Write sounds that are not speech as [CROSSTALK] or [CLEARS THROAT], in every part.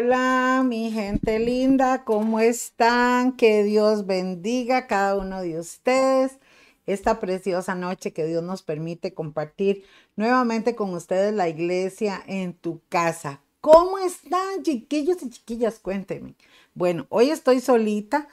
Hola, mi gente linda, ¿cómo están? Que Dios bendiga a cada uno de ustedes esta preciosa noche que Dios nos permite compartir nuevamente con ustedes la iglesia en tu casa. ¿Cómo están, chiquillos y chiquillas? Cuéntenme. Bueno, hoy estoy solita.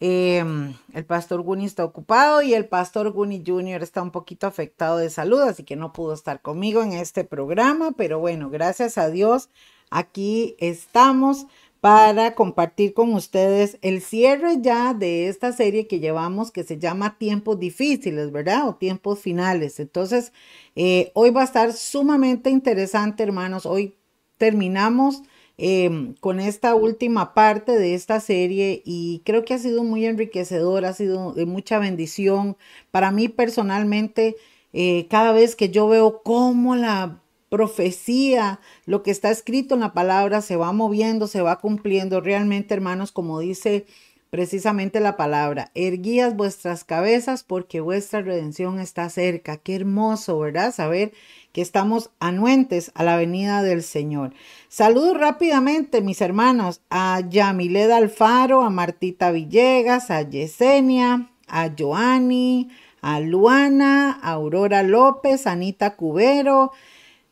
Em, el pastor Guni está ocupado y el pastor Guni Jr. está un poquito afectado de salud, así que no pudo estar conmigo en este programa, pero bueno, gracias a Dios, aquí estamos para compartir con ustedes el cierre ya de esta serie que llevamos que se llama Tiempos Difíciles, ¿verdad? O Tiempos Finales. Entonces, eh, hoy va a estar sumamente interesante, hermanos. Hoy terminamos Em, con esta última parte de esta serie y creo que ha sido muy enriquecedor, ha sido de mucha bendición. Para mí personalmente, eh, cada vez que yo veo cómo la profecía, lo que está escrito en la palabra se va moviendo, se va cumpliendo, realmente hermanos, como dice precisamente la palabra, erguías vuestras cabezas porque vuestra redención está cerca. Qué hermoso, ¿verdad? Saber que estamos anuentes a la venida del Señor. Saludo rápidamente, mis hermanos, a Yamileda Alfaro, a Martita Villegas, a Yesenia, a Joani, a Luana, a Aurora López, Anita Cubero,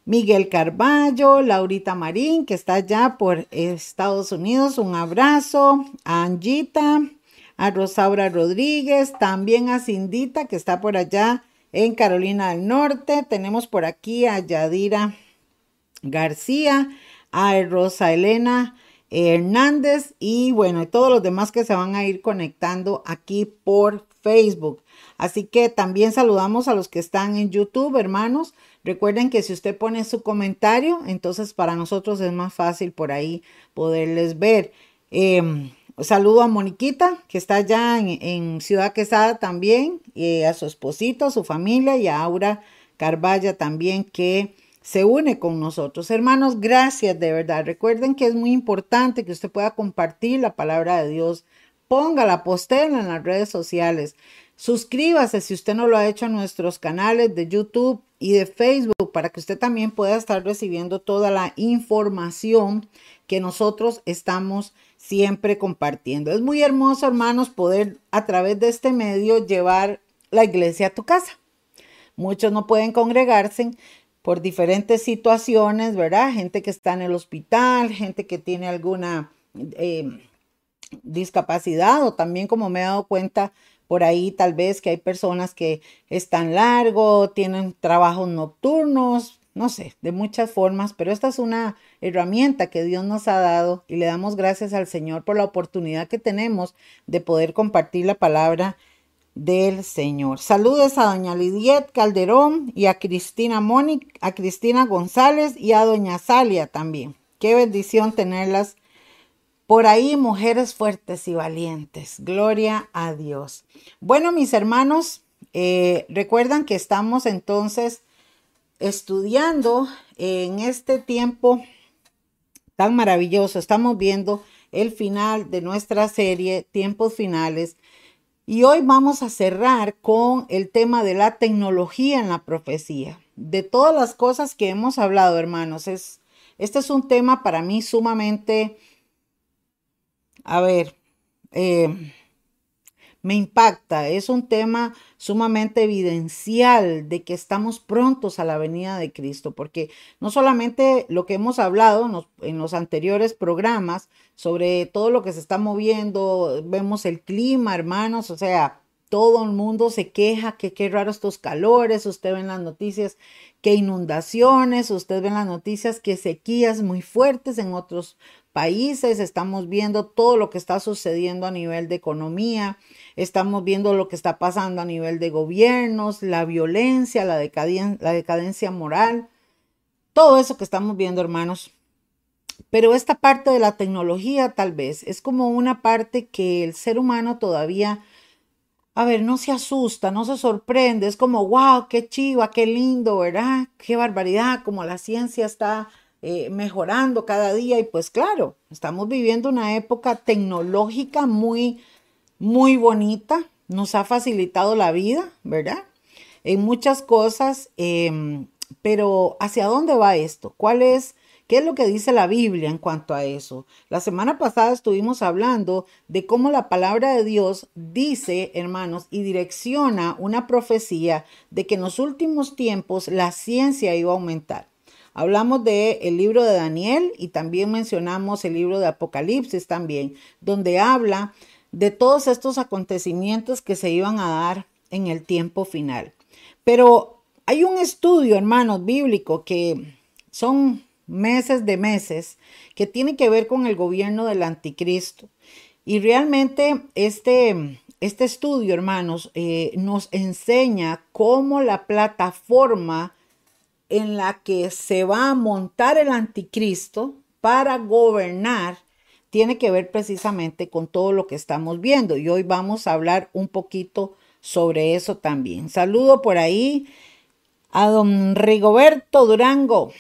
Miguel Carballo, Laurita Marín, que está allá por Estados Unidos, un abrazo, a Angita, a Rosaura Rodríguez, también a Cindita, que está por allá en Carolina del Norte. Tenemos por aquí a Yadira García, a Rosa Elena Hernández y bueno, todos los demás que se van a ir conectando aquí por Facebook. Así que también saludamos a los que están en YouTube, hermanos. Recuerden que si usted pone su comentario, entonces para nosotros es más fácil por ahí poderles ver. Em, saludo a Moniquita, que está allá en, Ciudad Quesada también, y a su esposito, a su familia, y a Aura Carvalla también, que se une con nosotros. Hermanos, gracias de verdad. Recuerden que es muy importante que usted pueda compartir la palabra de Dios. Póngala, postela en las redes sociales. Suscríbase si usted no lo ha hecho a nuestros canales de YouTube y de Facebook para que usted también pueda estar recibiendo toda la información que nosotros estamos siempre compartiendo. Es muy hermoso, hermanos, poder a través de este medio llevar la iglesia a tu casa. Muchos no pueden congregarse por diferentes situaciones, ¿verdad? Gente que está en el hospital, gente que tiene alguna eh, discapacidad o también como me he dado cuenta por ahí tal vez que hay personas que están largo, tienen trabajos nocturnos, no sé, de muchas formas, pero esta es una herramienta que Dios nos ha dado y le damos gracias al Señor por la oportunidad que tenemos de poder compartir la palabra del Señor. Saludos a doña Lidiet Calderón y a Cristina Mónica, a Cristina González y a doña Salia también. Qué bendición tenerlas por ahí, mujeres fuertes y valientes. Gloria a Dios. Bueno, mis hermanos, eh, recuerdan que estamos entonces estudiando en este tiempo tan maravilloso. Estamos viendo el final de nuestra serie, Tiempos Finales. Y hoy vamos a cerrar con el tema de la tecnología en la profecía. De todas las cosas que hemos hablado, hermanos, es, este es un tema para mí sumamente, a ver, eh, me impacta. Es un tema sumamente evidencial de que estamos prontos a la venida de Cristo, porque no solamente lo que hemos hablado en los, anteriores programas sobre todo lo que se está moviendo, vemos el clima, hermanos, o sea, todo el mundo se queja que qué raro estos calores, usted ve en las noticias que inundaciones, usted ve en las noticias que sequías muy fuertes en otros países, estamos viendo todo lo que está sucediendo a nivel de economía, estamos viendo lo que está pasando a nivel de gobiernos, la violencia, la, la decadencia moral, todo eso que estamos viendo, hermanos. Pero esta parte de la tecnología tal vez es como una parte que el ser humano todavía, a ver, no se asusta, no se sorprende, es como, wow, qué chiva, qué lindo, ¿verdad? Qué barbaridad, como la ciencia está eh, mejorando cada día y pues claro, estamos viviendo una época tecnológica muy, muy bonita, nos ha facilitado la vida, ¿verdad? En muchas cosas, em, pero ¿hacia dónde va esto? ¿Cuál es, ¿Qué es lo que dice la Biblia en cuanto a eso? La semana pasada estuvimos hablando de cómo la palabra de Dios dice, hermanos, y direcciona una profecía de que en los últimos tiempos la ciencia iba a aumentar. Hablamos del el libro de Daniel y también mencionamos el libro de Apocalipsis también, donde habla de todos estos acontecimientos que se iban a dar en el tiempo final. Pero hay un estudio, hermanos, bíblico que son meses de meses que tiene que ver con el gobierno del anticristo. Y realmente este, este estudio, hermanos, eh, nos enseña cómo la plataforma en la que se va a montar el anticristo para gobernar tiene que ver precisamente con todo lo que estamos viendo. Y hoy vamos a hablar un poquito sobre eso también. Saludo por ahí a don Rigoberto Durango.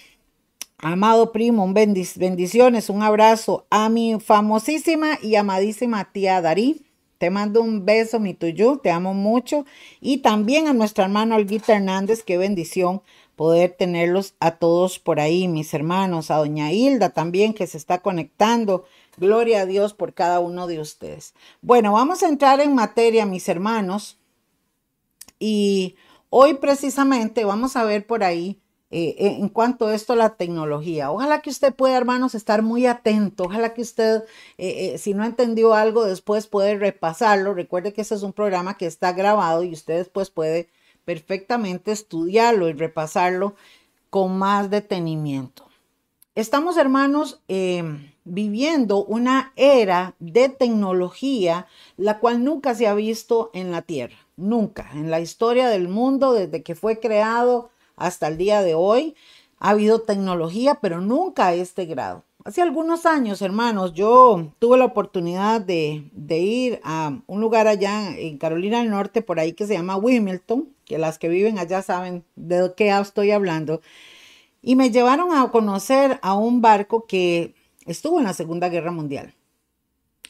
Amado primo, bendiciones, un abrazo a mi famosísima y amadísima tía Darí. Te mando un beso, mi tuyo, te amo mucho. Y también a nuestra hermano Olguita Hernández, qué bendición poder tenerlos a todos por ahí, mis hermanos, a doña Hilda también que se está conectando. Gloria a Dios por cada uno de ustedes. Bueno, vamos a entrar en materia, mis hermanos. Y hoy precisamente vamos a ver por ahí eh, en cuanto a esto la tecnología. Ojalá que usted pueda, hermanos, estar muy atento. Ojalá que usted, eh, eh, si no entendió algo, después puede repasarlo. Recuerde que ese es un programa que está grabado y usted después puede perfectamente estudiarlo y repasarlo con más detenimiento. Estamos, hermanos, em, viviendo una era de tecnología, la cual nunca se ha visto en la Tierra, nunca, en la historia del mundo, desde que fue creado hasta el día de hoy, ha habido tecnología, pero nunca a este grado. Hace algunos años, hermanos, yo tuve la oportunidad de, ir a un lugar allá en Carolina del Norte, por ahí que se llama Wilmington, que las que viven allá saben de qué estoy hablando. Y me llevaron a conocer a un barco que estuvo en la Segunda Guerra Mundial.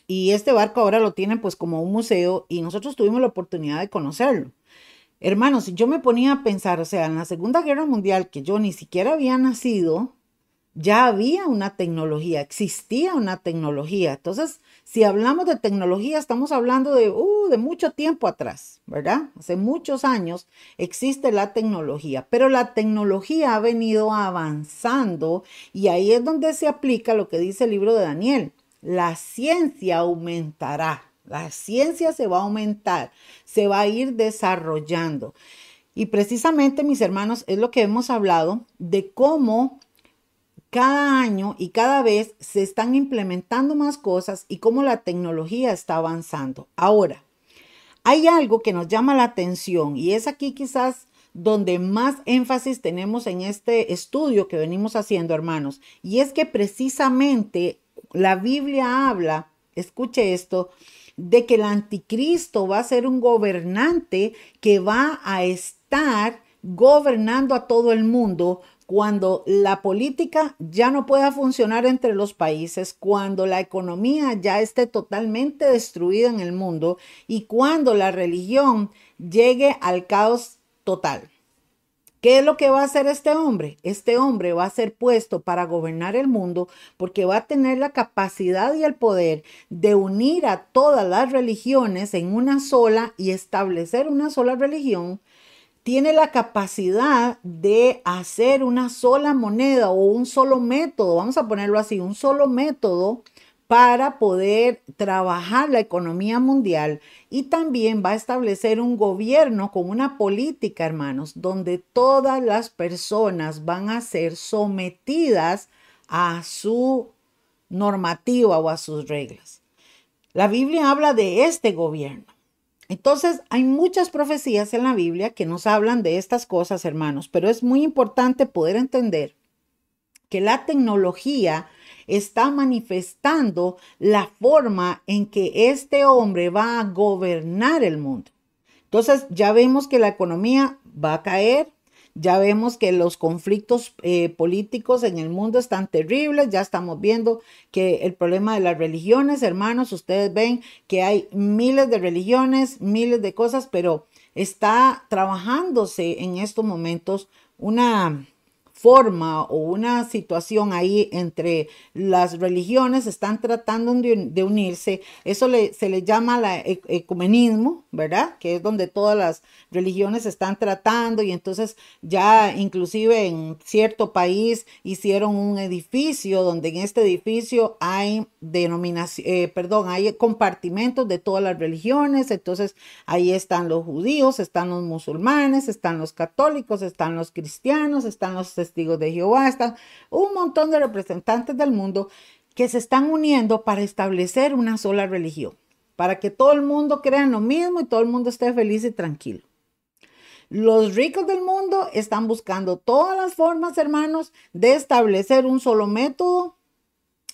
Y este barco ahora lo tienen pues como un museo y nosotros tuvimos la oportunidad de conocerlo. Hermanos, yo me ponía a pensar, o sea, en la Segunda Guerra Mundial, que yo ni siquiera había nacido, ya había una tecnología, existía una tecnología. Entonces, si hablamos de tecnología, estamos hablando de, uh, de mucho tiempo atrás, ¿verdad? Hace muchos años existe la tecnología, pero la tecnología ha venido avanzando y ahí es donde se aplica lo que dice el libro de Daniel. La ciencia aumentará, la ciencia se va a aumentar, se va a ir desarrollando. Y precisamente, mis hermanos, es lo que hemos hablado de cómo cada año y cada vez se están implementando más cosas y cómo la tecnología está avanzando. Ahora, hay algo que nos llama la atención y es aquí quizás donde más énfasis tenemos en este estudio que venimos haciendo, hermanos, y es que precisamente la Biblia habla, escuche esto, de que el anticristo va a ser un gobernante que va a estar gobernando a todo el mundo cuando la política ya no pueda funcionar entre los países, cuando la economía ya esté totalmente destruida en el mundo y cuando la religión llegue al caos total. ¿Qué es lo que va a hacer este hombre? Este hombre va a ser puesto para gobernar el mundo porque va a tener la capacidad y el poder de unir a todas las religiones en una sola y establecer una sola religión tiene la capacidad de hacer una sola moneda o un solo método, vamos a ponerlo así, un solo método para poder trabajar la economía mundial y también va a establecer un gobierno con una política, hermanos, donde todas las personas van a ser sometidas a su normativa o a sus reglas. La Biblia habla de este gobierno. Entonces, hay muchas profecías en la Biblia que nos hablan de estas cosas, hermanos, pero es muy importante poder entender que la tecnología está manifestando la forma en que este hombre va a gobernar el mundo. Entonces, ya vemos que la economía va a caer, ya vemos que los conflictos eh, políticos en el mundo están terribles, ya estamos viendo que el problema de las religiones, hermanos, ustedes ven que hay miles de religiones, miles de cosas, pero está trabajándose en estos momentos una forma o una situación ahí entre las religiones están tratando de, unirse. Eso se le llama la e, ecumenismo, ¿verdad? Que es donde todas las religiones están tratando y entonces ya inclusive en cierto país hicieron un edificio donde en este edificio hay denominación, eh, perdón, hay compartimentos de todas las religiones. Entonces ahí están los judíos, están los musulmanes, están los católicos, están los cristianos, están los testigos de Jehová, están un montón de representantes del mundo que se están uniendo para establecer una sola religión, para que todo el mundo crea en lo mismo y todo el mundo esté feliz y tranquilo. Los ricos del mundo están buscando todas las formas, hermanos, de establecer un solo método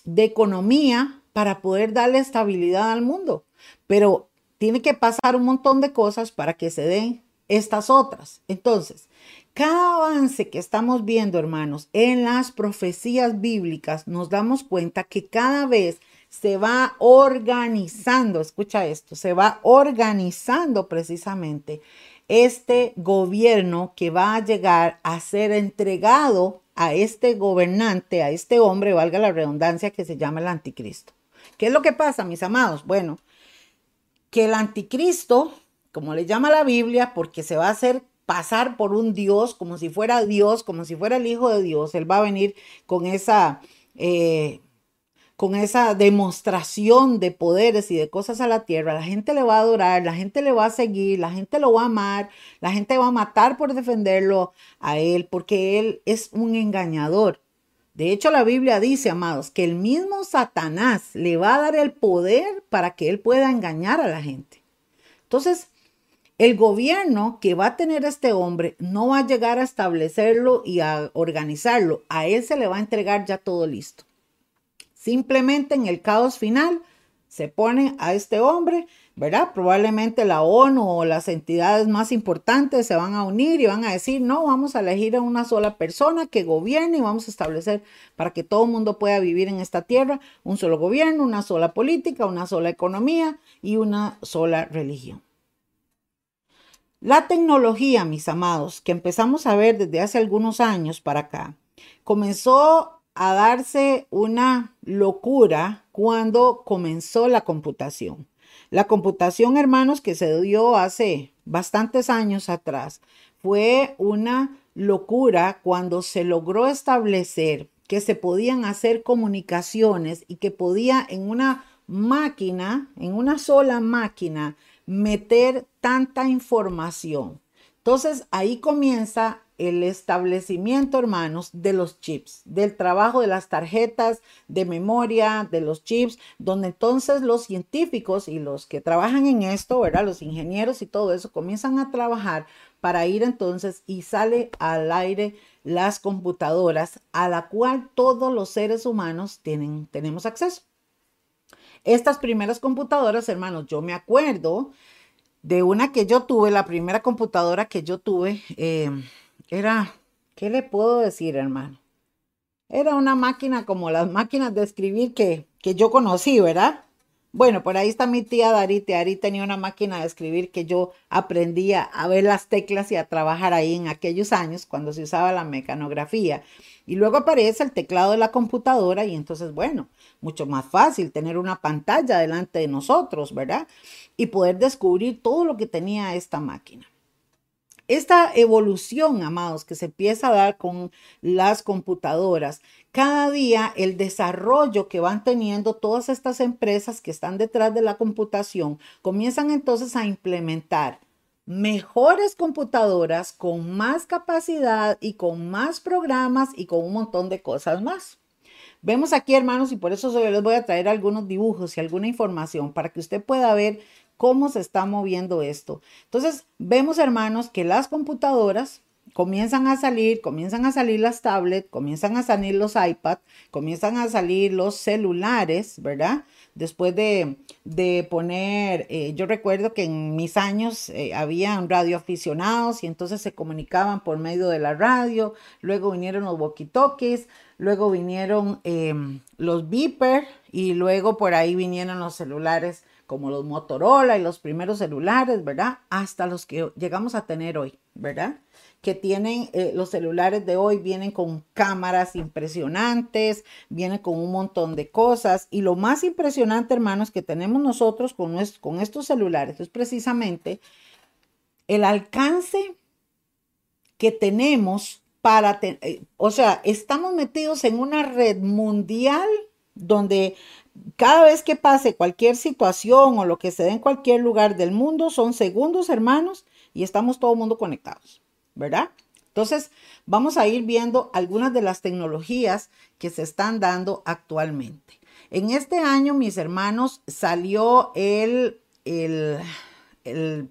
de economía para poder darle estabilidad al mundo. Pero tiene que pasar un montón de cosas para que se den estas otras. Entonces, cada avance que estamos viendo, hermanos, en las profecías bíblicas, nos damos cuenta que cada vez se va organizando, escucha esto, se va organizando precisamente este gobierno que va a llegar a ser entregado a este gobernante, a este hombre, valga la redundancia, que se llama el anticristo. ¿Qué es lo que pasa, mis amados? Bueno, que el anticristo, como le llama la Biblia, porque se va a hacer pasar por un Dios, como si fuera Dios, como si fuera el Hijo de Dios. Él va a venir con esa, eh, con esa demostración de poderes y de cosas a la tierra. La gente le va a adorar, la gente le va a seguir, la gente lo va a amar, la gente va a matar por defenderlo a Él, porque Él es un engañador. De hecho, la Biblia dice, amados, que el mismo Satanás le va a dar el poder para que él pueda engañar a la gente. Entonces, el gobierno que va a tener este hombre no va a llegar a establecerlo y a organizarlo. A él se le va a entregar ya todo listo. Simplemente en el caos final se pone a este hombre, ¿verdad? Probablemente la ONU o las entidades más importantes se van a unir y van a decir, no, vamos a elegir a una sola persona que gobierne y vamos a establecer para que todo el mundo pueda vivir en esta tierra un solo gobierno, una sola política, una sola economía y una sola religión. La tecnología, mis amados, que empezamos a ver desde hace algunos años para acá, comenzó a darse una locura cuando comenzó la computación. La computación, hermanos, que se dio hace bastantes años atrás, fue una locura cuando se logró establecer que se podían hacer comunicaciones y que podía en una máquina, en una sola máquina, meter tanta información. Entonces ahí comienza el establecimiento, hermanos, de los chips, del trabajo de las tarjetas de memoria, de los chips, donde entonces los científicos y los que trabajan en esto, ¿verdad? Los ingenieros y todo eso comienzan a trabajar para ir entonces y sale al aire las computadoras a la cual todos los seres humanos tienen, tenemos acceso. Estas primeras computadoras, hermanos, yo me acuerdo de una que yo tuve, la primera computadora que yo tuve, eh, era, ¿qué le puedo decir, hermano? Era una máquina como las máquinas de escribir que, que yo conocí, ¿verdad? Bueno, por ahí está mi tía Darite. Ari tenía una máquina de escribir que yo aprendía a ver las teclas y a trabajar ahí en aquellos años cuando se usaba la mecanografía. Y luego aparece el teclado de la computadora y entonces, bueno, mucho más fácil tener una pantalla delante de nosotros, ¿verdad? Y poder descubrir todo lo que tenía esta máquina. Esta evolución, amados, que se empieza a dar con las computadoras, cada día el desarrollo que van teniendo todas estas empresas que están detrás de la computación, comienzan entonces a implementar mejores computadoras con más capacidad y con más programas y con un montón de cosas más. Vemos aquí, hermanos, y por eso les voy a traer algunos dibujos y alguna información para que usted pueda ver cómo se está moviendo esto. Entonces, vemos, hermanos, que las computadoras comienzan a salir, comienzan a salir las tablets, comienzan a salir los iPads, comienzan a salir los celulares, ¿verdad? Después de, poner, eh, yo recuerdo que en mis años eh, había radioaficionados y entonces se comunicaban por medio de la radio, luego vinieron los walkie-talkies, luego vinieron em, los beeper y luego por ahí vinieron los celulares como los Motorola y los primeros celulares, ¿verdad? Hasta los que llegamos a tener hoy, ¿verdad? Que tienen eh, los celulares de hoy, vienen con cámaras impresionantes, vienen con un montón de cosas. Y lo más impresionante, hermanos, que tenemos nosotros con, con estos celulares es precisamente el alcance que tenemos para, eh, o sea, estamos metidos en una red mundial donde cada vez que pase cualquier situación o lo que se dé en cualquier lugar del mundo son segundos, hermanos, y estamos todo el mundo conectados, ¿verdad? Entonces, vamos a ir viendo algunas de las tecnologías que se están dando actualmente. En este año, mis hermanos, salió el, el, el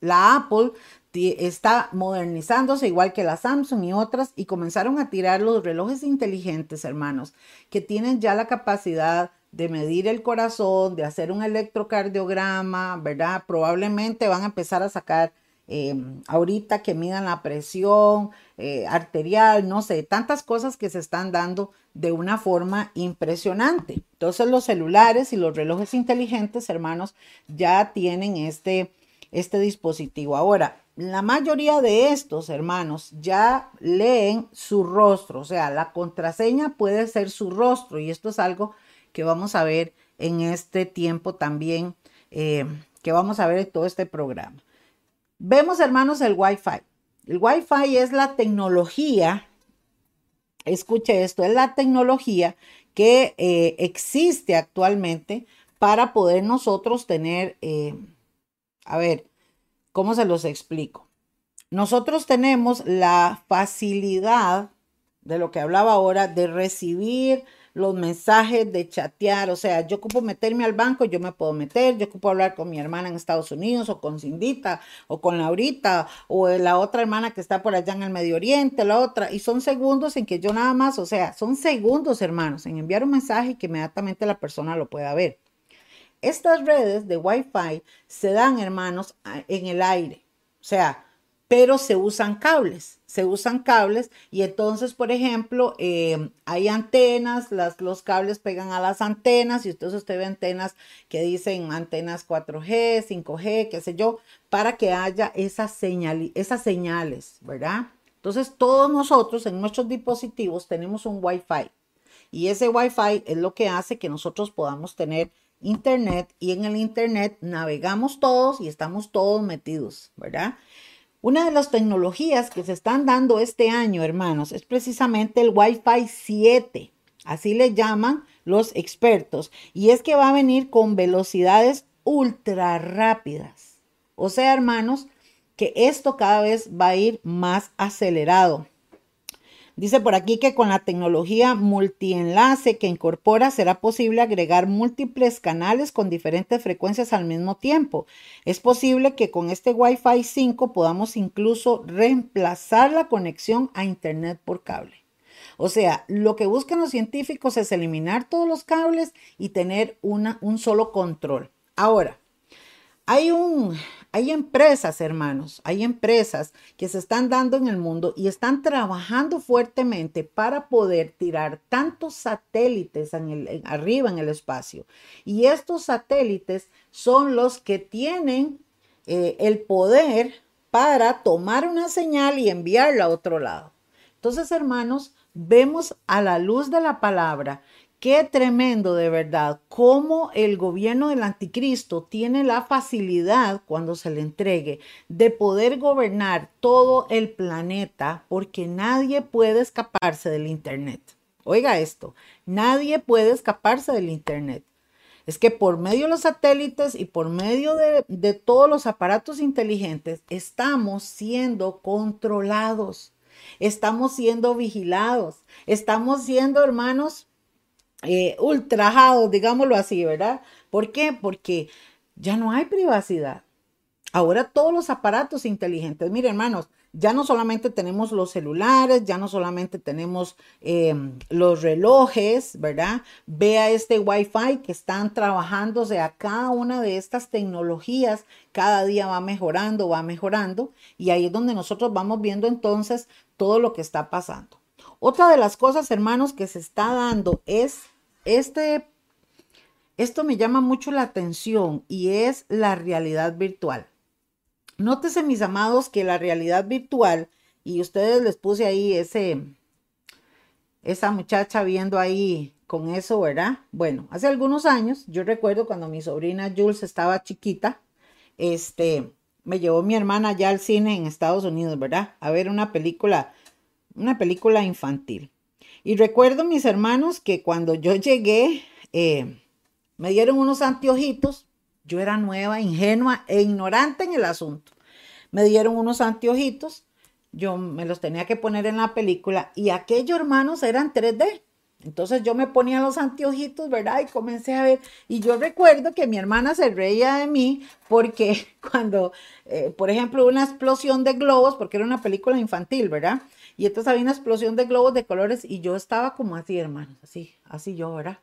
la Apple está modernizándose igual que la Samsung y otras y comenzaron a tirar los relojes inteligentes, hermanos, que tienen ya la capacidad de medir el corazón, de hacer un electrocardiograma, ¿verdad? Probablemente van a empezar a sacar eh, ahorita que midan la presión eh, arterial, no sé, tantas cosas que se están dando de una forma impresionante. Entonces los celulares y los relojes inteligentes, hermanos, ya tienen este, este dispositivo. Ahora, la mayoría de estos hermanos ya leen su rostro, o sea, la contraseña puede ser su rostro y esto es algo que vamos a ver en este tiempo también, eh, que vamos a ver en todo este programa. Vemos, hermanos, el Wi-Fi. El Wi-Fi es la tecnología, escuche esto, es la tecnología que eh, existe actualmente para poder nosotros tener, eh, a ver, ¿Cómo se los explico? Nosotros tenemos la facilidad de lo que hablaba ahora de recibir los mensajes, de chatear. O sea, yo ocupo meterme al banco, yo me puedo meter, yo ocupo hablar con mi hermana en Estados Unidos o con Cindita o con Laurita o la otra hermana que está por allá en el Medio Oriente, la otra. Y son segundos en que yo nada más, o sea, son segundos, hermanos, en enviar un mensaje y que inmediatamente la persona lo pueda ver. Estas redes de Wi-Fi se dan, hermanos, en el aire. O sea, pero se usan cables, se usan cables y entonces, por ejemplo, em, hay antenas, las, los cables pegan a las antenas y entonces usted ve antenas que dicen antenas 4G, 5G, qué sé yo, para que haya esas, señal, esas señales, ¿verdad? Entonces, todos nosotros en nuestros dispositivos tenemos un Wi-Fi y ese Wi-Fi es lo que hace que nosotros podamos tener Internet y en el Internet navegamos todos y estamos todos metidos, ¿verdad? Una de las tecnologías que se están dando este año, hermanos, es precisamente el Wi-Fi 7. Así le llaman los expertos. Y es que va a venir con velocidades ultra rápidas. O sea, hermanos, que esto cada vez va a ir más acelerado. Dice por aquí que con la tecnología multienlace que incorpora será posible agregar múltiples canales con diferentes frecuencias al mismo tiempo. Es posible que con este Wi-Fi 5 podamos incluso reemplazar la conexión a Internet por cable. O sea, lo que buscan los científicos es eliminar todos los cables y tener una, un solo control. Ahora, hay un, hay empresas, hermanos, hay empresas que se están dando en el mundo y están trabajando fuertemente para poder tirar tantos satélites arriba en el espacio. Y estos satélites son los que tienen eh, el poder para tomar una señal y enviarla a otro lado. Entonces, hermanos, vemos a la luz de la palabra Qué tremendo de verdad, cómo el gobierno del anticristo tiene la facilidad cuando se le entregue de poder gobernar todo el planeta porque nadie puede escaparse del Internet. Oiga esto, nadie puede escaparse del Internet. Es que por medio de los satélites y por medio de, todos los aparatos inteligentes estamos siendo controlados, estamos siendo vigilados, estamos siendo, hermanos, eh, ultrajados, digámoslo así, ¿verdad? ¿Por qué? Porque ya no hay privacidad. Ahora todos los aparatos inteligentes, miren hermanos, ya no solamente tenemos los celulares, ya no solamente tenemos em, los relojes, ¿verdad? Vea este Wi-Fi que están trabajando, o sea, cada una de estas tecnologías cada día va mejorando, va mejorando, y ahí es donde nosotros vamos viendo entonces todo lo que está pasando. Otra de las cosas, hermanos, que se está dando es este, esto me llama mucho la atención y es la realidad virtual. Nótese, mis amados, que la realidad virtual, y ustedes les puse ahí ese, esa muchacha viendo ahí con eso, ¿verdad? Bueno, hace algunos años, yo recuerdo cuando mi sobrina Jules estaba chiquita, este, me llevó mi hermana ya al cine en Estados Unidos, ¿verdad? A ver una película, una película infantil. Y recuerdo mis hermanos que cuando yo llegué, eh, me dieron unos anteojitos. Yo era nueva, ingenua e ignorante en el asunto. Me dieron unos anteojitos. Yo me los tenía que poner en la película y aquellos hermanos eran 3D. Entonces yo me ponía los anteojitos, ¿verdad? Y comencé a ver. Y yo recuerdo que mi hermana se reía de mí porque [LAUGHS] cuando, eh, por ejemplo, una explosión de globos, porque era una película infantil, ¿verdad? Y entonces había una explosión de globos de colores y yo estaba como así, hermanos, así, así yo, ¿verdad?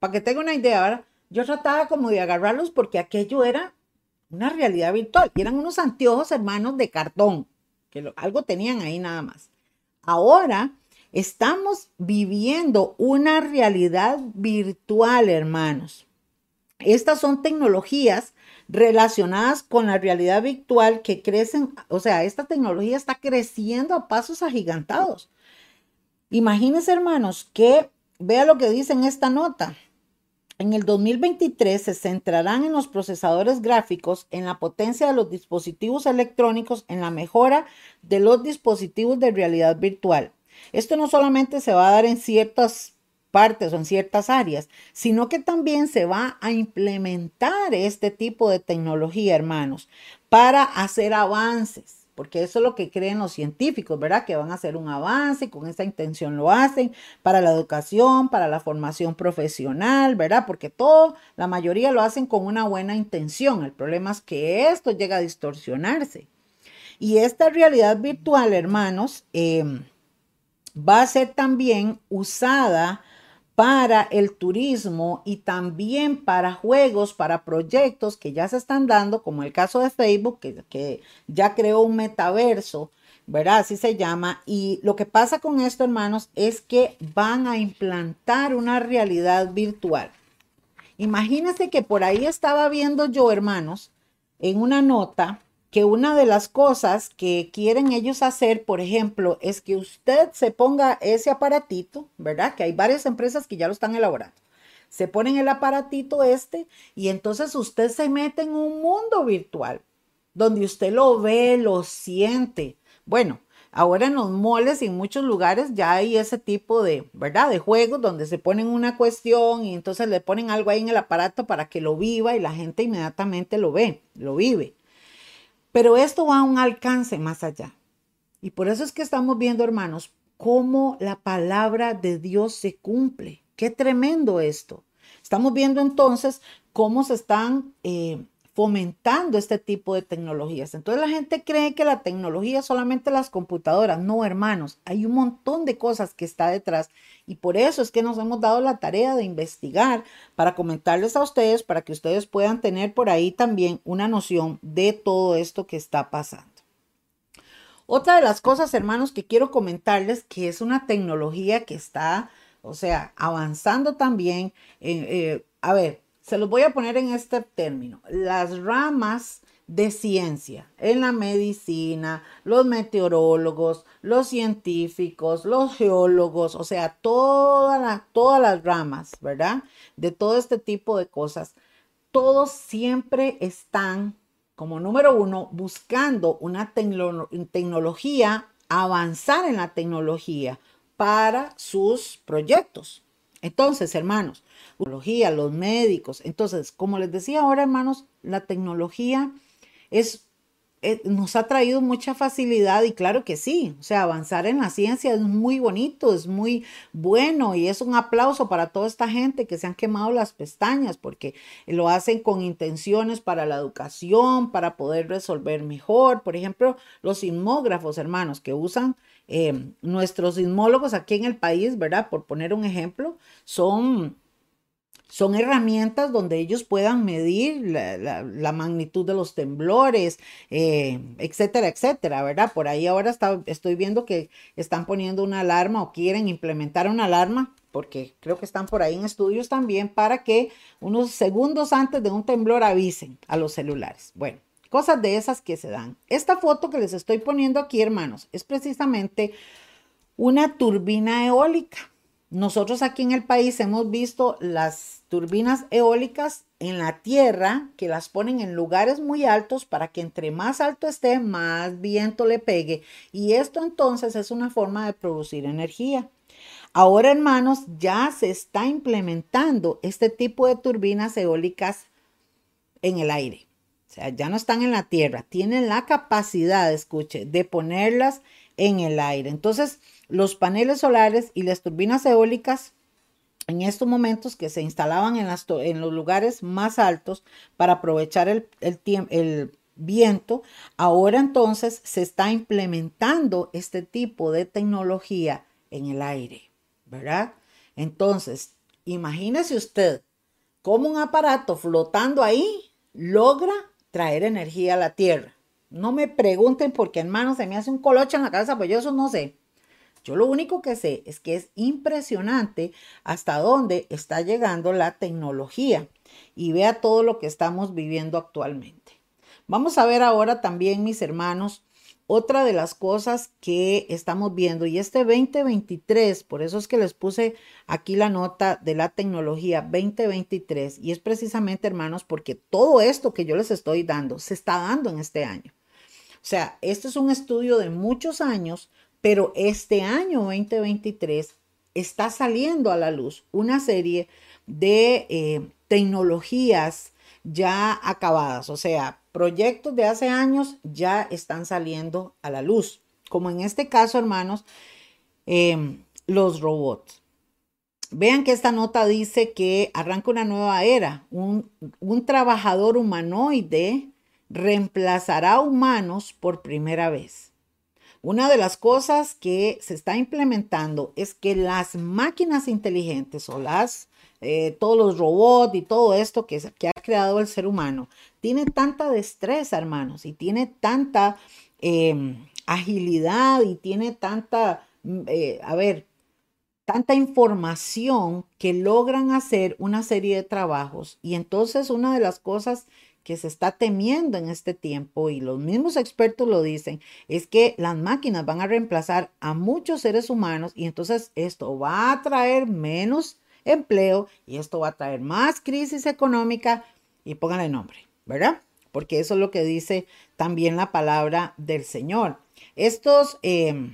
Para que tenga una idea, ¿verdad? Yo trataba como de agarrarlos porque aquello era una realidad virtual. Y eran unos anteojos, hermanos, de cartón, que algo tenían ahí nada más. Ahora estamos viviendo una realidad virtual, hermanos. Estas son tecnologías relacionadas con la realidad virtual que crecen, o sea, esta tecnología está creciendo a pasos agigantados. Imagínense, hermanos, que vea lo que dice en esta nota. En el 2023 se centrarán en los procesadores gráficos, en la potencia de los dispositivos electrónicos, en la mejora de los dispositivos de realidad virtual. Esto no solamente se va a dar en ciertas partes o en ciertas áreas, sino que también se va a implementar este tipo de tecnología, hermanos, para hacer avances porque eso es lo que creen los científicos, ¿verdad? Que van a hacer un avance y con esa intención lo hacen para la educación, para la formación profesional, ¿verdad? Porque todo, la mayoría lo hacen con una buena intención. El problema es que esto llega a distorsionarse. Y esta realidad virtual, hermanos, em, va a ser también usada para el turismo y también para juegos, para proyectos que ya se están dando, como el caso de Facebook, que, ya creó un metaverso, ¿verdad? Así se llama. Y lo que pasa con esto, hermanos, es que van a implantar una realidad virtual. Imagínense que por ahí estaba viendo yo, hermanos, en una nota, que una de las cosas que quieren ellos hacer, por ejemplo, es que usted se ponga ese aparatito, ¿verdad? Que hay varias empresas que ya lo están elaborando. Se ponen el aparatito este y entonces usted se mete en un mundo virtual donde usted lo ve, lo siente. Bueno, ahora en los moles y en muchos lugares ya hay ese tipo de, ¿verdad? De juegos donde se ponen una cuestión y entonces le ponen algo ahí en el aparato para que lo viva y la gente inmediatamente lo ve, lo vive. Pero esto va a un alcance más allá. Y por eso es que estamos viendo, hermanos, cómo la palabra de Dios se cumple. Qué tremendo esto. Estamos viendo entonces cómo se están eh, fomentando este tipo de tecnologías. Entonces la gente cree que la tecnología es solamente las computadoras. No, hermanos, hay un montón de cosas que está detrás y por eso es que nos hemos dado la tarea de investigar para comentarles a ustedes, para que ustedes puedan tener por ahí también una noción de todo esto que está pasando. Otra de las cosas, hermanos, que quiero comentarles, que es una tecnología que está, o sea, avanzando también. Eh, a ver, se los voy a poner en este término, las ramas de ciencia en la medicina, los meteorólogos, los científicos, los geólogos, o sea, todas las ramas, ¿verdad? De todo este tipo de cosas, todos siempre están como número uno buscando una tecnología, avanzar en la tecnología para sus proyectos. Entonces, hermanos, tecnología, los médicos. Entonces, como les decía ahora, hermanos, la tecnología es, eh, nos ha traído mucha facilidad y claro que sí, o sea, avanzar en la ciencia es muy bonito, es muy bueno y es un aplauso para toda esta gente que se han quemado las pestañas porque lo hacen con intenciones para la educación, para poder resolver mejor. Por ejemplo, los sismógrafos, hermanos, que usan eh, nuestros sismólogos aquí en el país, ¿verdad? Por poner un ejemplo, son son herramientas donde ellos puedan medir la, magnitud de los temblores, eh, etcétera, etcétera, ¿verdad? Por ahí ahora estoy viendo que están poniendo una alarma o quieren implementar una alarma porque creo que están por ahí en estudios también, para que unos segundos antes de un temblor avisen a los celulares. Bueno, cosas de esas que se dan. Esta foto que les estoy poniendo aquí, hermanos, es precisamente una turbina eólica. Nosotros aquí en el país hemos visto las turbinas eólicas en la tierra que las ponen en lugares muy altos para que entre más alto esté, más viento le pegue. Y esto entonces es una forma de producir energía. Ahora, hermanos, ya se está implementando este tipo de turbinas eólicas en el aire. O sea, ya no están en la tierra, tienen la capacidad, escuche, de ponerlas en el aire. Entonces, los paneles solares y las turbinas eólicas en estos momentos que se instalaban en, en los lugares más altos para aprovechar el, el, el viento, ahora entonces se está implementando este tipo de tecnología en el aire, ¿verdad? Entonces, imagínese usted cómo un aparato flotando ahí logra traer energía a la Tierra. No me pregunten porque hermano se me hace un coloche en la cabeza, pues yo eso no sé. Yo lo único que sé es que es impresionante hasta dónde está llegando la tecnología y vea todo lo que estamos viviendo actualmente. Vamos a ver ahora también, mis hermanos, otra de las cosas que estamos viendo y este 2023, por eso es que les puse aquí la nota de la tecnología 2023 y es precisamente, hermanos, porque todo esto que yo les estoy dando se está dando en este año. O sea, esto es un estudio de muchos años, pero este año 2023 está saliendo a la luz una serie de eh, tecnologías ya acabadas, o sea, proyectos de hace años ya están saliendo a la luz, como en este caso, hermanos, em, los robots. Vean que esta nota dice que arranca una nueva era, un, un trabajador humanoide reemplazará a humanos por primera vez. Una de las cosas que se está implementando es que las máquinas inteligentes o las, eh, todos los robots y todo esto que, que, ha creado el ser humano, tiene tanta destreza, hermanos, y tiene tanta em, agilidad y tiene tanta, mm, eh, a ver, tanta información que logran hacer una serie de trabajos. Y entonces una de las cosas que se está temiendo en este tiempo, y los mismos expertos lo dicen, es que las máquinas van a reemplazar a muchos seres humanos y entonces esto va a traer menos empleo y esto va a traer más crisis económica y pónganle nombre, ¿verdad? Porque eso es lo que dice también la palabra del Señor. Estos... Eh,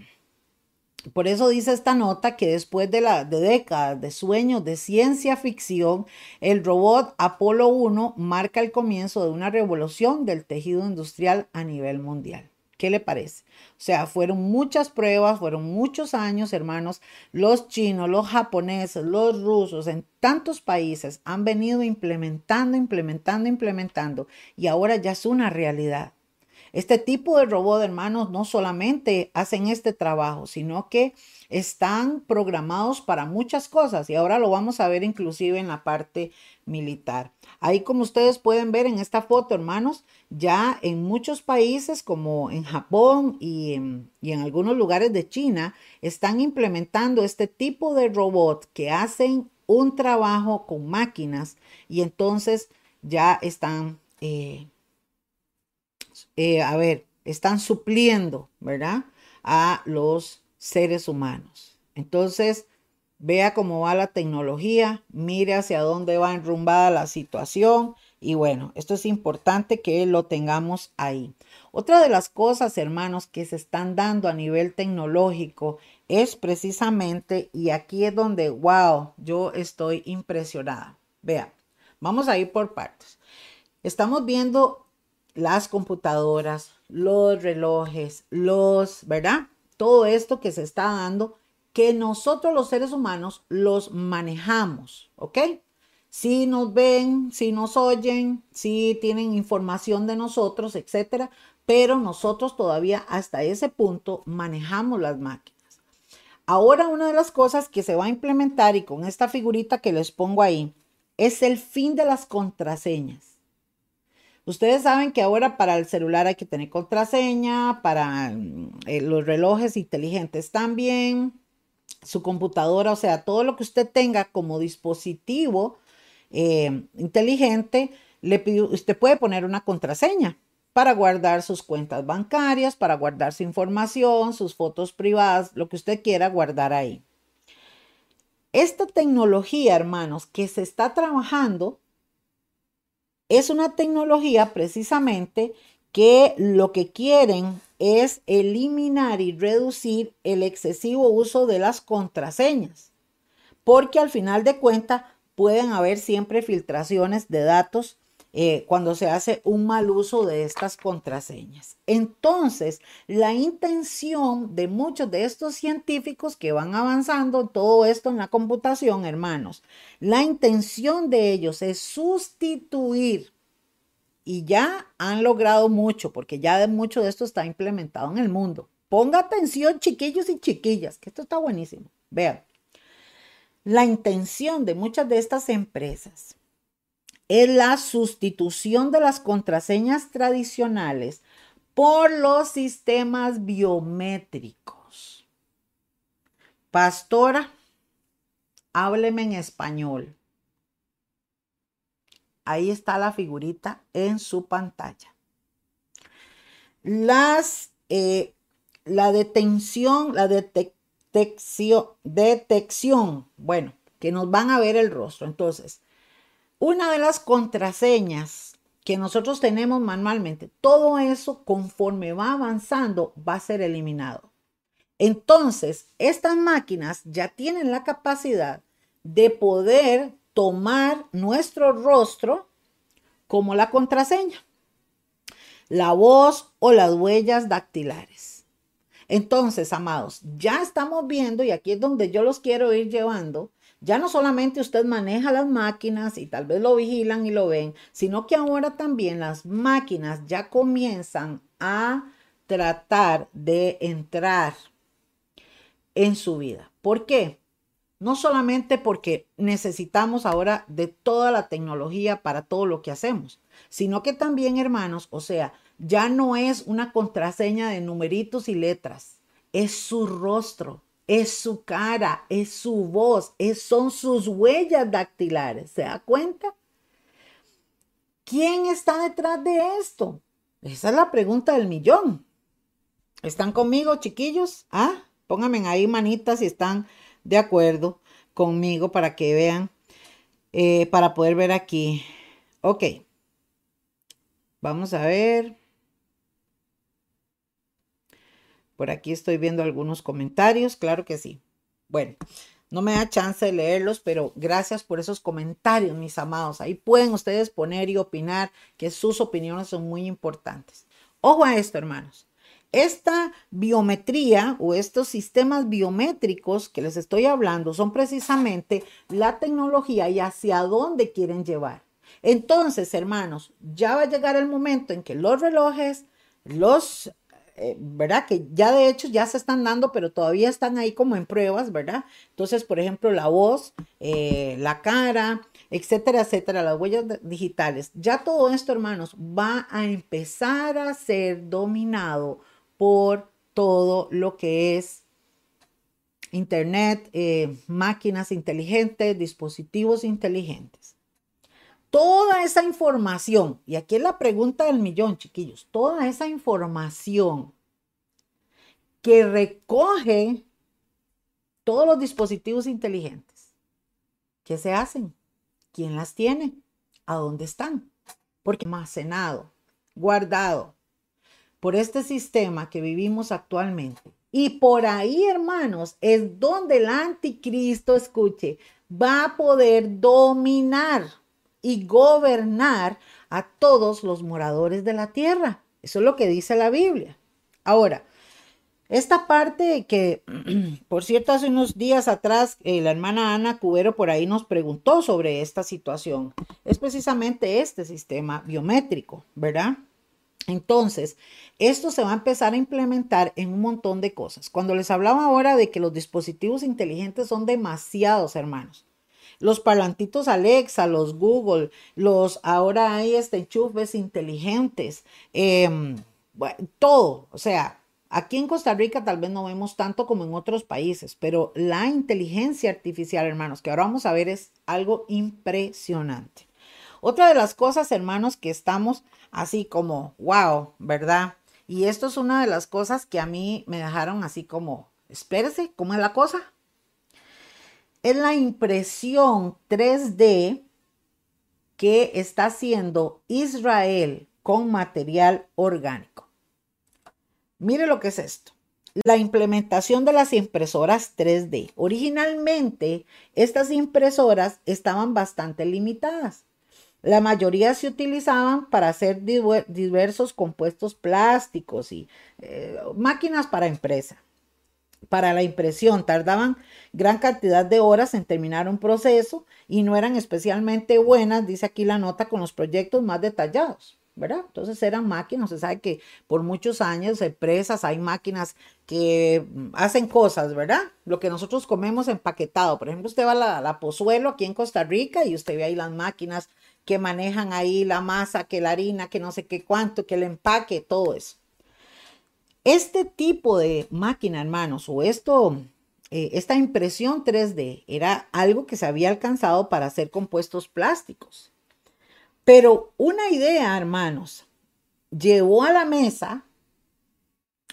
por eso dice esta nota que después de, la, de décadas de sueños de ciencia ficción, el robot Apolo 1 marca el comienzo de una revolución del tejido industrial a nivel mundial. ¿Qué le parece? O sea, fueron muchas pruebas, fueron muchos años, hermanos. Los chinos, los japoneses, los rusos, en tantos países han venido implementando, implementando, implementando y ahora ya es una realidad. Este tipo de robot, hermanos, no solamente hacen este trabajo, sino que están programados para muchas cosas y ahora lo vamos a ver inclusive en la parte militar. Ahí como ustedes pueden ver en esta foto, hermanos, ya en muchos países como en Japón y en, algunos lugares de China están implementando este tipo de robot que hacen un trabajo con máquinas y entonces ya están eh, eh, a ver, están supliendo, ¿verdad? A los seres humanos. Entonces, vea cómo va la tecnología, mire hacia dónde va enrumbada la situación y bueno, esto es importante que lo tengamos ahí. Otra de las cosas, hermanos, que se están dando a nivel tecnológico es precisamente, y aquí es donde, wow, yo estoy impresionada. Vea, vamos a ir por partes. Estamos viendo las computadoras, los relojes, los, ¿verdad? Todo esto que se está dando, que nosotros los seres humanos los manejamos, ¿ok? Si nos ven, si nos oyen, si tienen información de nosotros, etcétera, pero nosotros todavía hasta ese punto manejamos las máquinas. Ahora una de las cosas que se va a implementar y con esta figurita que les pongo ahí es el fin de las contraseñas. Ustedes saben que ahora para el celular hay que tener contraseña, para mm, eh, los relojes inteligentes también. su computadora, o sea, todo lo que usted tenga como dispositivo eh, inteligente, le usted puede poner una contraseña para guardar sus cuentas bancarias, para guardar su información, sus fotos privadas, lo que usted quiera guardar ahí. Esta tecnología, hermanos, que se está trabajando, es una tecnología precisamente que lo que quieren es eliminar y reducir el excesivo uso de las contraseñas, porque al final de cuentas pueden haber siempre filtraciones de datos eh, cuando se hace un mal uso de estas contraseñas. Entonces, la intención de muchos de estos científicos que van avanzando todo esto en la computación, hermanos, la intención de ellos es sustituir y ya han logrado mucho, porque ya de mucho de esto está implementado en el mundo. Ponga atención, chiquillos y chiquillas, que esto está buenísimo. Vean, la intención de muchas de estas empresas es la sustitución de las contraseñas tradicionales por los sistemas biométricos. Pastora, hábleme en español. Ahí está la figurita en su pantalla. Las, eh, la detención, la detección, detección, bueno, que nos van a ver el rostro. Entonces, una de las contraseñas que nosotros tenemos manualmente, todo eso conforme va avanzando va a ser eliminado. Entonces, estas máquinas ya tienen la capacidad de poder tomar nuestro rostro como la contraseña, la voz o las huellas dactilares. Entonces, amados, ya estamos viendo, y aquí es donde yo los quiero ir llevando, ya no solamente usted maneja las máquinas y tal vez lo vigilan y lo ven, sino que ahora también las máquinas ya comienzan a tratar de entrar en su vida. ¿Por qué? No solamente porque necesitamos ahora de toda la tecnología para todo lo que hacemos, sino que también, hermanos, o sea, ya no es una contraseña de numeritos y letras, es su rostro, es su cara, es su voz, es, son sus huellas dactilares. ¿Se da cuenta? ¿Quién está detrás de esto? Esa es la pregunta del millón. ¿Están conmigo, chiquillos? Ah, pónganme ahí manitas si están de acuerdo conmigo para que vean, eh, para poder ver aquí. Ok. Vamos a ver. Por aquí estoy viendo algunos comentarios, claro que sí. Bueno, no me da chance de leerlos, pero gracias por esos comentarios, mis amados. Ahí pueden ustedes poner y opinar, que sus opiniones son muy importantes. Ojo a esto, hermanos. Esta biometría o estos sistemas biométricos que les estoy hablando son precisamente la tecnología y hacia dónde quieren llevar. Entonces, hermanos, ya va a llegar el momento en que los relojes, los, eh, ¿verdad? Que ya de hecho ya se están dando, pero todavía están ahí como en pruebas, ¿verdad? Entonces, por ejemplo, la voz, eh, la cara, etcétera, etcétera, las huellas digitales, ya todo esto, hermanos, va a empezar a ser dominado por todo lo que es Internet, eh, máquinas inteligentes, dispositivos inteligentes. Toda esa información, y aquí es la pregunta del millón, chiquillos, toda esa información que recoge todos los dispositivos inteligentes, ¿qué se hacen? ¿Quién las tiene? ¿A dónde están? Porque almacenado, guardado, por este sistema que vivimos actualmente. Y por ahí, hermanos, es donde el anticristo, escuche, va a poder dominar y gobernar a todos los moradores de la tierra. Eso es lo que dice la Biblia. Ahora, esta parte que, [CLEARS THROAT] por cierto, hace unos días atrás, eh, la hermana Ana Cubero por ahí nos preguntó sobre esta situación, es precisamente este sistema biométrico, ¿verdad? Entonces, esto se va a empezar a implementar en un montón de cosas. Cuando les hablaba ahora de que los dispositivos inteligentes son demasiados, hermanos. Los parlantitos Alexa, los Google, los ahora hay este enchufes inteligentes, em, todo, o sea, Aquí en Costa Rica tal vez no vemos tanto como en otros países, pero la inteligencia artificial, hermanos, que ahora vamos a ver es algo impresionante. Otra de las cosas, hermanos, que estamos así como, wow, ¿verdad? Y esto es una de las cosas que a mí me dejaron así como, espérese, ¿cómo es la cosa? Es la impresión 3D que está haciendo Israel con material orgánico. Mire lo que es esto. La implementación de las impresoras 3D. Originalmente, estas impresoras estaban bastante limitadas. La mayoría se utilizaban para hacer diversos compuestos plásticos y eh, máquinas para empresa. Para la impresión tardaban gran cantidad de horas en terminar un proceso y no eran especialmente buenas, dice aquí la nota, con los proyectos más detallados. ¿verdad? Entonces eran máquinas, se sabe que por muchos años, empresas, hay máquinas que hacen cosas, ¿verdad? Lo que nosotros comemos empaquetado. Por ejemplo, usted va a la, la Pozuelo aquí en Costa Rica y usted ve ahí las máquinas que manejan ahí la masa, que la harina, que no sé qué cuánto, que el empaque, todo eso. Este tipo de máquina, hermanos, o esto, eh, esta impresión 3D era algo que se había alcanzado para hacer compuestos plásticos. Pero una idea, hermanos, llevó a la mesa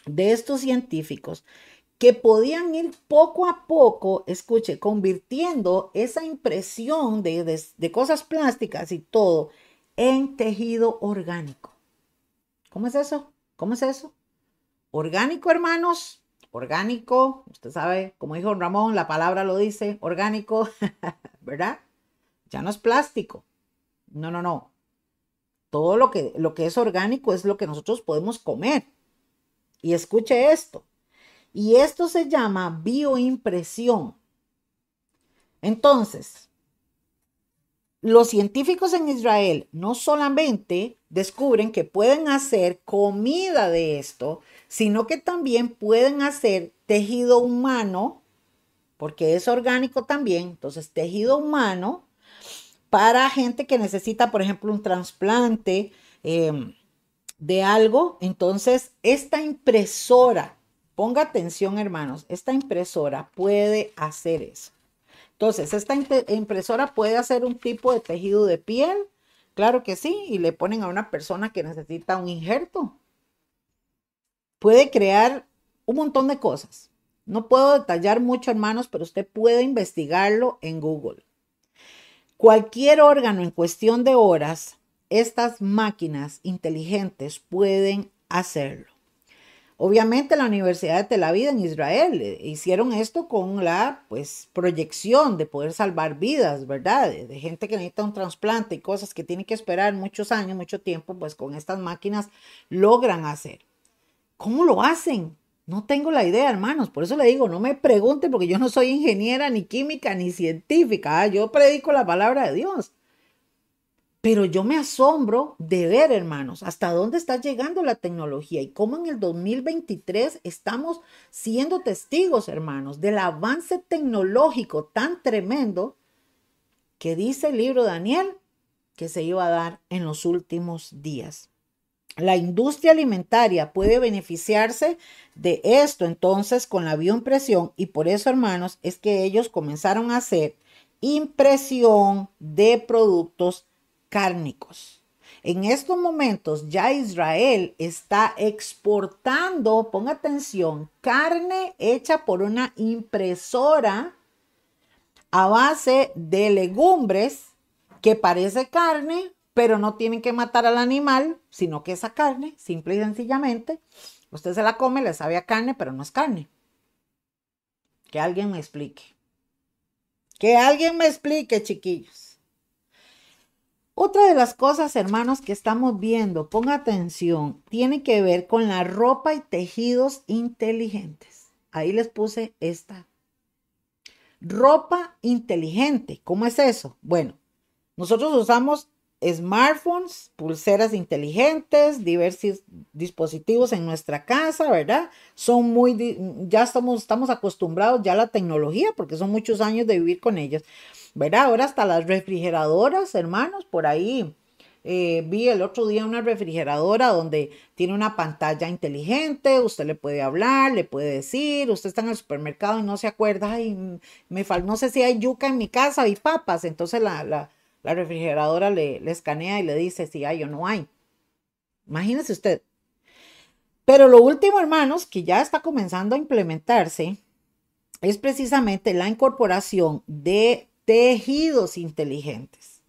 de estos científicos que podían ir poco a poco, escuche, convirtiendo esa impresión de, de, cosas plásticas y todo en tejido orgánico. ¿Cómo es eso? ¿Cómo es eso? Orgánico, hermanos, orgánico, usted sabe, como dijo Ramón, la palabra lo dice, orgánico, [LAUGHS] ¿verdad? Ya no es plástico. No, no, no. Todo lo que, lo que es orgánico es lo que nosotros podemos comer. Y escuche esto. Y esto se llama bioimpresión. Entonces, los científicos en Israel no solamente descubren que pueden hacer comida de esto, sino que también pueden hacer tejido humano, porque es orgánico también, entonces tejido humano para gente que necesita, por ejemplo, un trasplante em, de algo. Entonces, esta impresora Ponga atención, hermanos, esta impresora puede hacer eso. Entonces, esta impresora puede hacer un tipo de tejido de piel, claro que sí, y le ponen a una persona que necesita un injerto. Puede crear un montón de cosas. No puedo detallar mucho, hermanos, pero usted puede investigarlo en Google. Cualquier órgano en cuestión de horas, estas máquinas inteligentes pueden hacerlo. Obviamente la Universidad de Tel Aviv en Israel eh, hicieron esto con la pues proyección de poder salvar vidas, ¿verdad? De, gente que necesita un trasplante y cosas que tienen que esperar muchos años, mucho tiempo, pues con estas máquinas logran hacer. ¿Cómo lo hacen? No tengo la idea, hermanos. Por eso le digo, no me pregunte porque yo no soy ingeniera, ni química, ni científica. ¿ah? Yo predico la palabra de Dios. Pero yo me asombro de ver, hermanos, hasta dónde está llegando la tecnología y cómo en el 2023 estamos siendo testigos, hermanos, del avance tecnológico tan tremendo que dice el libro Daniel que se iba a dar en los últimos días. La industria alimentaria puede beneficiarse de esto entonces con la bioimpresión y por eso, hermanos, es que ellos comenzaron a hacer impresión de productos cárnicos. En estos momentos ya Israel está exportando, ponga atención, carne hecha por una impresora a base de legumbres que parece carne, pero no tienen que matar al animal, sino que esa carne, simple y sencillamente, usted se la come, le sabe a carne, pero no es carne. Que alguien me explique. Que alguien me explique, chiquillos. Otra de las cosas, hermanos, que estamos viendo, ponga atención, tiene que ver con la ropa y tejidos inteligentes. Ahí les puse esta. Ropa inteligente, ¿cómo es eso? Bueno, nosotros usamos smartphones, pulseras inteligentes, diversos dispositivos en nuestra casa, ¿verdad? Son muy, ya estamos, estamos acostumbrados ya a la tecnología porque son muchos años de vivir con ellas. ¿verdad? Ahora hasta las refrigeradoras, hermanos, por ahí eh, vi el otro día una refrigeradora donde tiene una pantalla inteligente, usted le puede hablar, le puede decir, usted está en el supermercado y no se acuerda, ay, me fal no sé si hay yuca en mi casa y papas, entonces la, la, refrigeradora le, le escanea y le dice si hay o no hay. Imagínese usted. Pero lo último, hermanos, que ya está comenzando a implementarse, es precisamente la incorporación de tejidos inteligentes.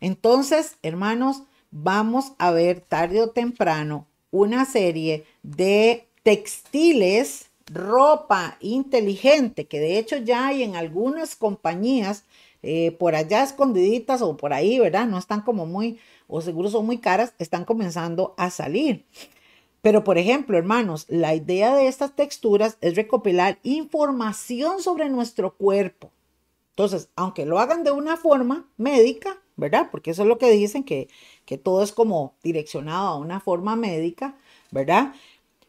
Entonces, hermanos, vamos a ver tarde o temprano una serie de textiles, ropa inteligente, que de hecho ya hay en algunas compañías eh, por allá escondiditas o por ahí, ¿verdad? No están como muy, o seguro son muy caras, están comenzando a salir. Pero, por ejemplo, hermanos, la idea de estas texturas es recopilar información sobre nuestro cuerpo. Entonces, aunque lo hagan de una forma médica, ¿verdad? Porque eso es lo que dicen, que, que todo es como direccionado a una forma médica, ¿verdad?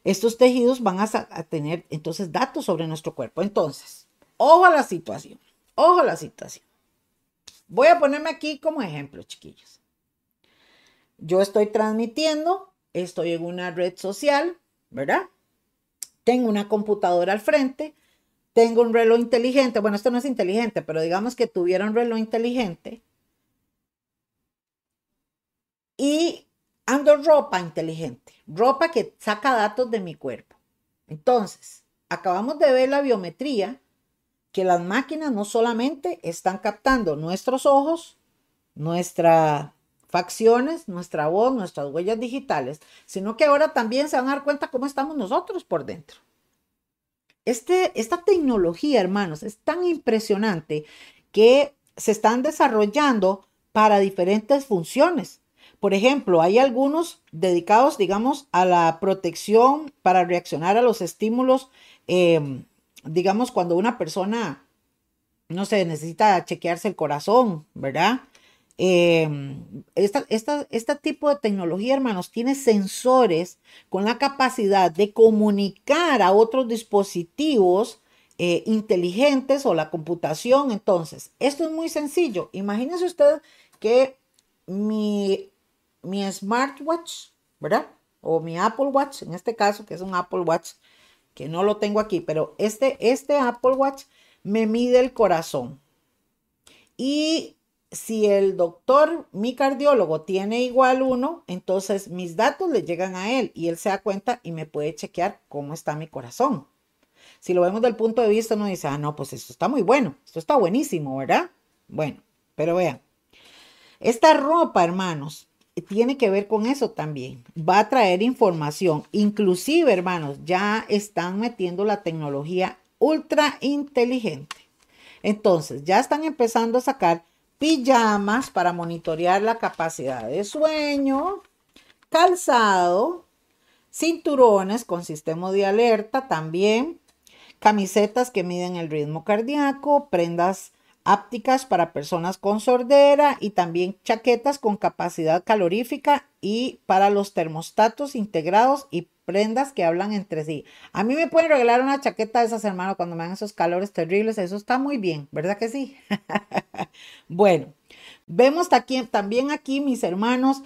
Estos tejidos van a, a tener entonces datos sobre nuestro cuerpo. Entonces, ojo a la situación, ojo a la situación. Voy a ponerme aquí como ejemplo, chiquillos. Yo estoy transmitiendo estoy en una red social, ¿verdad? Tengo una computadora al frente, tengo un reloj inteligente, bueno, esto no es inteligente, pero digamos que tuviera un reloj inteligente y ando ropa inteligente, ropa que saca datos de mi cuerpo. Entonces, acabamos de ver la biometría, que las máquinas no solamente están captando nuestros ojos, nuestra facciones, nuestra voz, nuestras huellas digitales, sino que ahora también se van a dar cuenta cómo estamos nosotros por dentro. Este, esta tecnología, hermanos, es tan impresionante que se están desarrollando para diferentes funciones. Por ejemplo, hay algunos dedicados, digamos, a la protección para reaccionar a los estímulos, em, digamos, cuando una persona, no sé, necesita chequearse el corazón, ¿verdad? Em, esta, este tipo de tecnología, hermanos, tiene sensores con la capacidad de comunicar a otros dispositivos eh, inteligentes o la computación. Entonces, esto es muy sencillo. Imagínese usted que mi, mi smartwatch, ¿verdad? O mi Apple Watch, en este caso, que es un Apple Watch, que no lo tengo aquí, pero este, este Apple Watch me mide el corazón. Y si el doctor, mi cardiólogo, tiene igual uno, entonces mis datos le llegan a él y él se da cuenta y me puede chequear cómo está mi corazón. Si lo vemos del punto de vista, uno dice, ah, no, pues esto está muy bueno, esto está buenísimo, ¿verdad? Bueno, pero vean, esta ropa, hermanos, tiene que ver con eso también. Va a traer información. Inclusive, hermanos, ya están metiendo la tecnología ultra inteligente. Entonces, ya están empezando a sacar pijamas para monitorear la capacidad de sueño, calzado, cinturones con sistema de alerta también, camisetas que miden el ritmo cardíaco, prendas ápticas para personas con sordera y también chaquetas con capacidad calorífica y para los termostatos integrados y prendas que hablan entre sí. A mí me pueden regalar una chaqueta de esas, hermanos, cuando me dan esos calores terribles. Eso está muy bien, ¿verdad que sí? [LAUGHS] bueno, vemos también aquí, mis hermanos,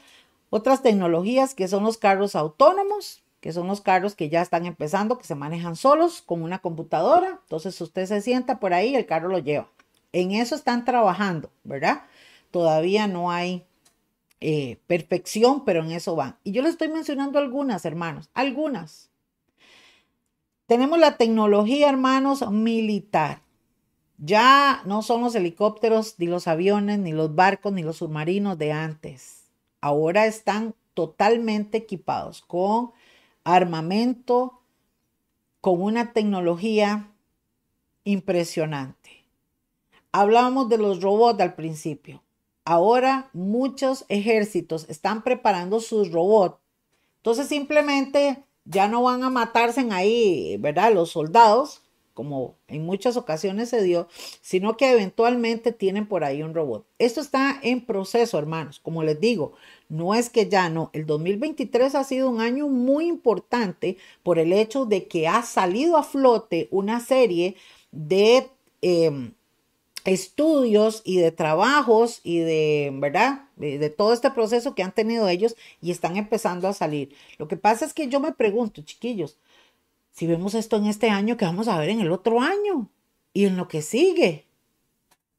otras tecnologías que son los carros autónomos, que son los carros que ya están empezando, que se manejan solos con una computadora. Entonces usted se sienta por ahí el carro lo lleva. En eso están trabajando, ¿verdad? Todavía no hay eh, perfección, pero en eso van. Y yo les estoy mencionando algunas, hermanos, algunas. Tenemos la tecnología, hermanos, militar. Ya no son los helicópteros, ni los aviones, ni los barcos, ni los submarinos de antes. Ahora están totalmente equipados con armamento, con una tecnología impresionante. Hablábamos de los robots al principio. Ahora muchos ejércitos están preparando sus robots. Entonces simplemente ya no van a matarse ahí, ¿verdad? Los soldados, como en muchas ocasiones se dio, sino que eventualmente tienen por ahí un robot. Esto está en proceso, hermanos. Como les digo, no es que ya no. El 2023 ha sido un año muy importante por el hecho de que ha salido a flote una serie de... Em, estudios y de trabajos y de, ¿verdad? De, todo este proceso que han tenido ellos y están empezando a salir. Lo que pasa es que yo me pregunto, chiquillos, si vemos esto en este año, ¿qué vamos a ver en el otro año? Y en lo que sigue.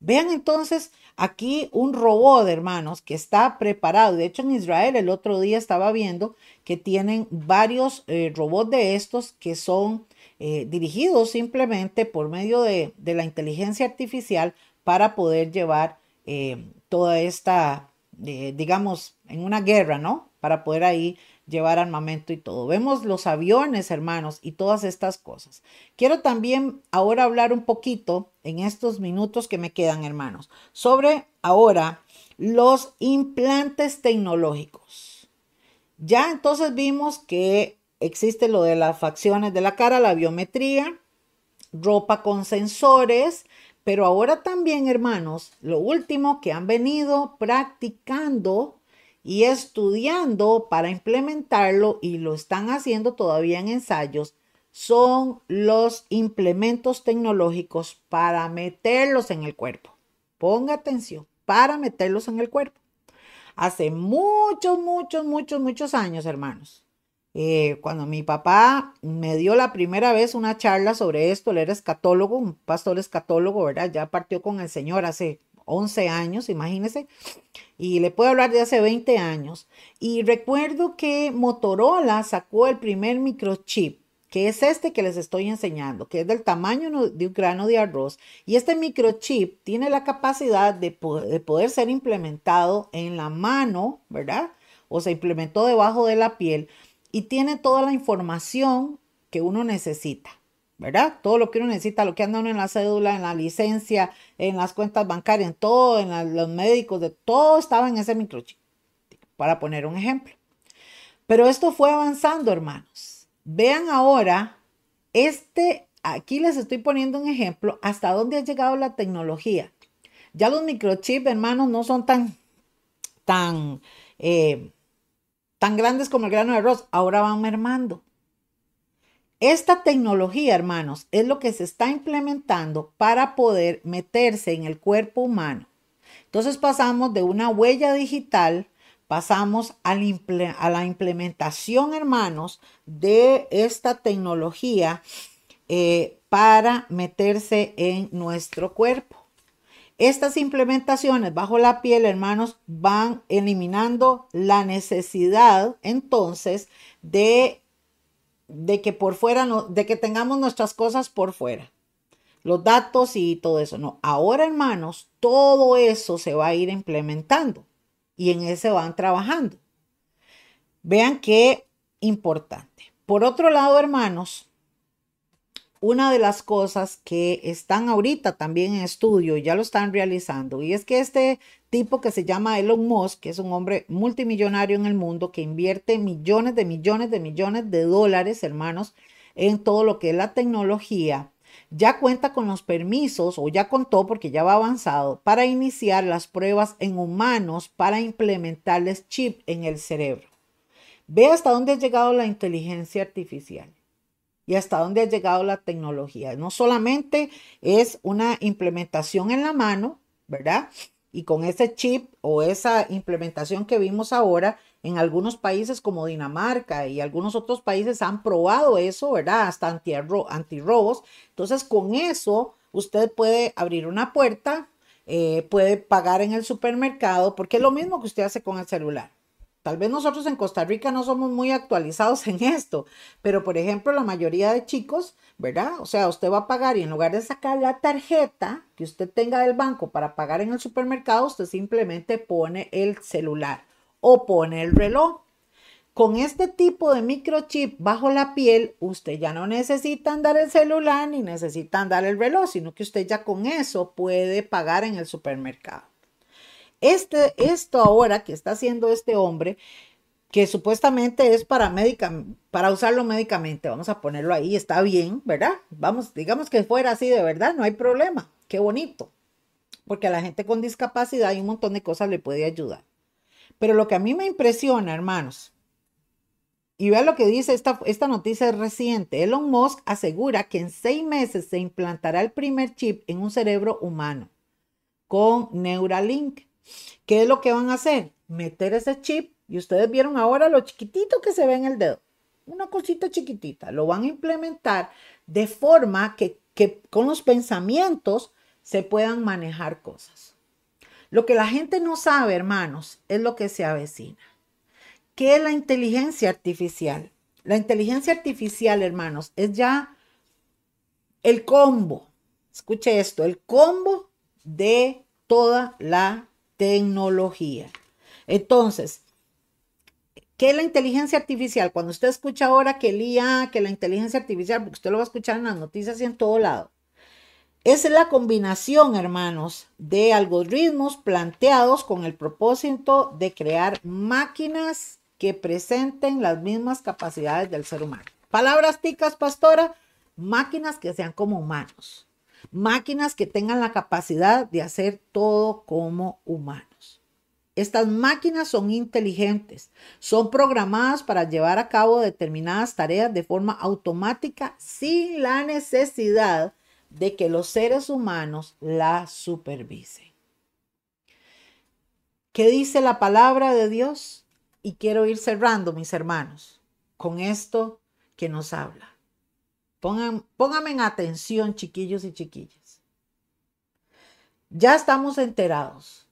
Vean entonces aquí un robot, hermanos, que está preparado. De hecho, en Israel el otro día estaba viendo que tienen varios eh, robots de estos que son eh, dirigidos simplemente por medio de, la inteligencia artificial para poder llevar eh, toda esta, digamos, en una guerra, ¿no? Para poder ahí llevar armamento y todo. Vemos los aviones, hermanos, y todas estas cosas. Quiero también ahora hablar un poquito en estos minutos que me quedan, hermanos, sobre ahora los implantes tecnológicos. Ya entonces vimos que existe lo de las facciones de la cara, la biometría, ropa con sensores, pero ahora también, hermanos, lo último que han venido practicando y estudiando para implementarlo y lo están haciendo todavía en ensayos son los implementos tecnológicos para meterlos en el cuerpo. Ponga atención, para meterlos en el cuerpo. Hace muchos, muchos, muchos, muchos años, hermanos, eh, cuando mi papá me dio la primera vez una charla sobre esto, él era escatólogo, un pastor escatólogo, ¿verdad? Ya partió con el Señor hace 11 años, imagínense, y le puedo hablar de hace 20 años. Y recuerdo que Motorola sacó el primer microchip, que es este que les estoy enseñando, que es del tamaño de un grano de arroz. Y este microchip tiene la capacidad de poder, de poder ser implementado en la mano, ¿verdad? O se implementó debajo de la piel y tiene toda la información que uno necesita. ¿verdad? Todo lo que uno necesita, lo que anda uno en la cédula, en la licencia, en las cuentas bancarias, en todo, en los médicos, de todo estaba en ese microchip, para poner un ejemplo. Pero esto fue avanzando, hermanos. Vean ahora, este, aquí les estoy poniendo un ejemplo, hasta dónde ha llegado la tecnología. Ya los microchips, hermanos, no son tan, tan, eh, tan grandes como el grano de arroz, ahora van mermando. Esta tecnología, hermanos, es lo que se está implementando para poder meterse en el cuerpo humano. Entonces pasamos de una huella digital, pasamos a la implementación, hermanos, de esta tecnología eh, para meterse en nuestro cuerpo. Estas implementaciones bajo la piel, hermanos, van eliminando la necesidad entonces de que por fuera, de que tengamos nuestras cosas por fuera, los datos y todo eso. No, ahora hermanos, todo eso se va a ir implementando y en ese van trabajando. Vean qué importante. Por otro lado, hermanos, una de las cosas que están ahorita también en estudio, ya lo están realizando, y es que este tipo que se llama Elon Musk, que es un hombre multimillonario en el mundo, que invierte millones de millones de millones de dólares, hermanos, en todo lo que es la tecnología, ya cuenta con los permisos o ya contó porque ya va avanzado para iniciar las pruebas en humanos para implementarles chip en el cerebro. Ve hasta dónde ha llegado la inteligencia artificial y hasta dónde ha llegado la tecnología. No solamente es una implementación en la mano, ¿verdad? Y con ese chip o esa implementación que vimos ahora, en algunos países como Dinamarca y algunos otros países han probado eso, ¿verdad? Hasta antirrobos. Entonces, con eso, usted puede abrir una puerta, eh, puede pagar en el supermercado, porque es lo mismo que usted hace con el celular. Tal vez nosotros en Costa Rica no somos muy actualizados [LAUGHS] en esto, pero por ejemplo la mayoría de chicos, ¿verdad? O sea, usted va a pagar y en lugar de sacar la tarjeta que usted tenga del banco para pagar en el supermercado, usted simplemente pone el celular o pone el reloj. Con este tipo de microchip bajo la piel, usted ya no necesita andar el celular ni necesita andar el reloj, sino que usted ya con eso puede pagar en el supermercado. Este, esto ahora que está haciendo este hombre, que supuestamente es para, para usarlo médicamente, vamos a ponerlo ahí, está bien, ¿verdad? Vamos, digamos que fuera así de verdad, no hay problema, qué bonito, porque a la gente con discapacidad y un montón de cosas le puede ayudar. Pero lo que a mí me impresiona, hermanos, y vean lo que dice esta, esta noticia reciente, Elon Musk asegura que en seis meses se implantará el primer chip en un cerebro humano. con Neuralink. ¿Qué es lo que van a hacer? Meter ese chip y ustedes vieron ahora lo chiquitito que se ve en el dedo. Una cosita chiquitita. Lo van a implementar de forma que, que con los pensamientos se puedan manejar cosas. Lo que la gente no sabe, hermanos, es lo que se avecina. ¿Qué es la inteligencia artificial? La inteligencia artificial, hermanos, es ya el combo. Escuche esto, el combo de toda la tecnología. Entonces, ¿qué es la inteligencia artificial? Cuando usted escucha ahora que el IA, que la inteligencia artificial, porque usted lo va a escuchar en las noticias y en todo lado, es la combinación, hermanos, de algoritmos planteados con el propósito de crear máquinas que presenten las mismas capacidades del ser humano. Palabras ticas, pastora, máquinas que sean como humanos, máquinas que tengan la capacidad de hacer todo como humanos. Estas máquinas son inteligentes, son programadas para llevar a cabo determinadas tareas de forma automática sin la necesidad de que los seres humanos la supervisen. ¿Qué dice la palabra de Dios? Y quiero ir cerrando, mis hermanos, con esto que nos habla. Pongan, pónganme en atención, chiquillos y chiquillas. Ya estamos enterados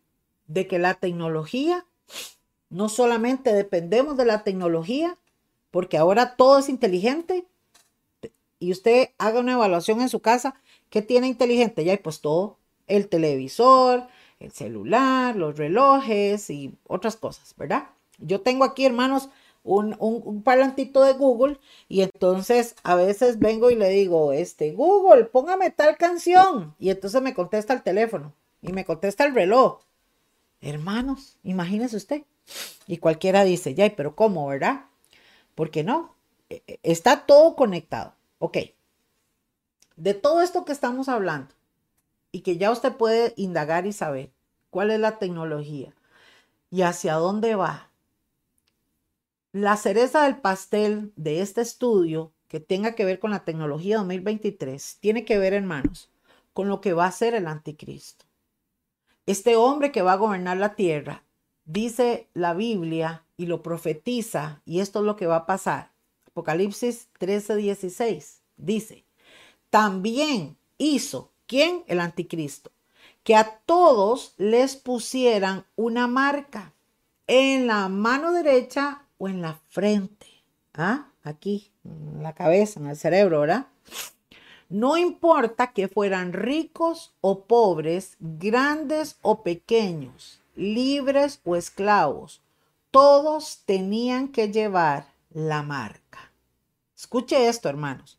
de que la tecnología, no solamente dependemos de la tecnología, porque ahora todo es inteligente, y usted haga una evaluación en su casa, ¿qué tiene inteligente? Ya, pues todo, el televisor, el celular, los relojes y otras cosas, ¿verdad? Yo tengo aquí, hermanos, un, un, de Google y entonces a veces vengo y le digo, este, Google, póngame tal canción. Y entonces me contesta el teléfono y me contesta el reloj. Hermanos, imagínese usted. Y cualquiera dice, ya, pero ¿cómo, verdad? Porque no, e, e, está todo conectado. Ok. De todo esto que estamos hablando y que ya usted puede indagar y saber cuál es la tecnología y hacia dónde va la cereza del pastel de este estudio que tenga que ver con la tecnología 2023 tiene que ver, hermanos, con lo que va a ser el anticristo. Este hombre que va a gobernar la tierra, dice la Biblia y lo profetiza, y esto es lo que va a pasar. Apocalipsis 13, 16 dice, también hizo, ¿quién? El anticristo, que a todos les pusieran una marca en la mano derecha o en la frente. ¿Ah? Aquí, en la cabeza, en el cerebro, ¿verdad? No importa que fueran ricos o pobres, grandes o pequeños, libres o esclavos, todos tenían que llevar la marca. Escuche esto, hermanos.